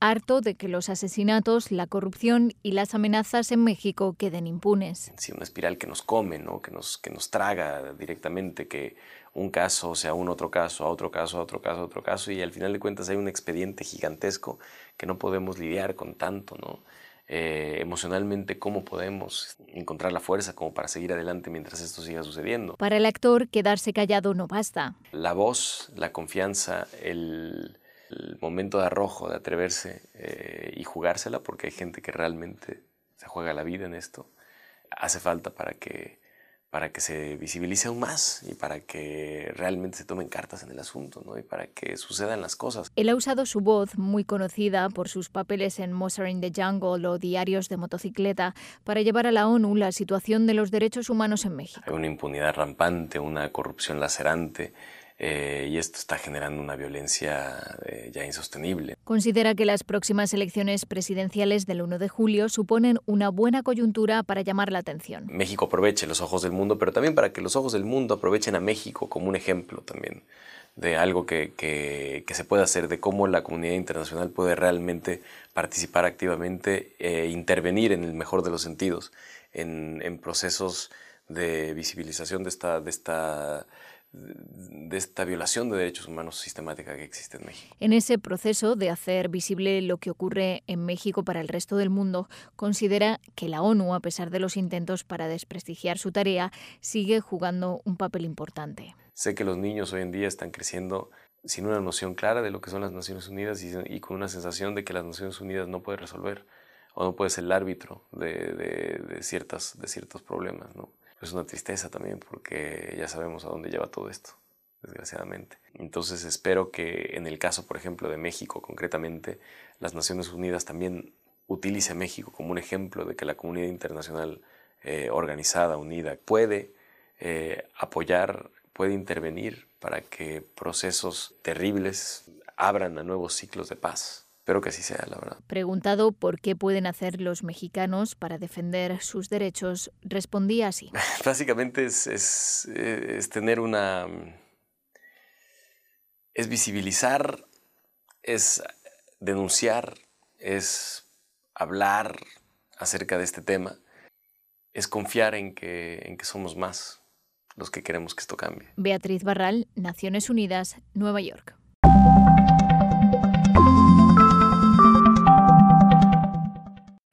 harto de que los asesinatos, la corrupción y las amenazas en México queden impunes. Sí, una espiral que nos come, ¿no? que, nos, que nos traga directamente, que un caso sea un otro caso, a otro caso, a otro caso, a otro caso, y al final de cuentas hay un expediente gigantesco que no podemos lidiar con tanto, ¿no? Eh, emocionalmente cómo podemos encontrar la fuerza como para seguir adelante mientras esto siga sucediendo. Para el actor, quedarse callado no basta. La voz, la confianza, el, el momento de arrojo, de atreverse eh, y jugársela, porque hay gente que realmente se juega la vida en esto, hace falta para que, para que se visibilice aún más y para que realmente se tomen cartas en el asunto ¿no? y para que sucedan las cosas. Él ha usado su voz, muy conocida por sus papeles en Mozart in the Jungle o Diarios de Motocicleta, para llevar a la ONU la situación de los derechos humanos en México. Hay una impunidad rampante, una corrupción lacerante eh, y esto está generando una violencia eh, ya insostenible. Considera que las próximas elecciones presidenciales del 1 de julio suponen una buena coyuntura para llamar la atención. México aproveche los ojos del mundo, pero también para que los ojos del mundo aprovechen a México como un ejemplo también de algo que, que, se puede hacer, de cómo la comunidad internacional puede realmente participar activamente e intervenir en el mejor de los sentidos en, en procesos de visibilización de esta, de esta de esta violación de derechos humanos sistemática que existe en México. En ese proceso de hacer visible lo que ocurre en México para el resto del mundo, considera que la ONU, a pesar de los intentos para desprestigiar su tarea, sigue jugando un papel importante. Sé que los niños hoy en día están creciendo sin una noción clara de lo que son las Naciones Unidas y, con una sensación de que las Naciones Unidas no puede resolver o no puede ser el árbitro de, de, ciertas, de ciertos problemas. ¿no? Es una tristeza también porque ya sabemos a dónde lleva todo esto, desgraciadamente. Entonces espero que en el caso, por ejemplo, de México concretamente, las Naciones Unidas también utilice a México como un ejemplo de que la comunidad internacional eh, organizada, unida, puede eh, apoyar, puede intervenir para que procesos terribles abran a nuevos ciclos de paz. Espero que así sea, la verdad. Preguntado por qué pueden hacer los mexicanos para defender sus derechos, respondía así. Básicamente es, es, es tener una... es visibilizar, es denunciar, es hablar acerca de este tema, es confiar en que, en que somos más los que queremos que esto cambie. Beatriz Barral, Naciones Unidas, Nueva York.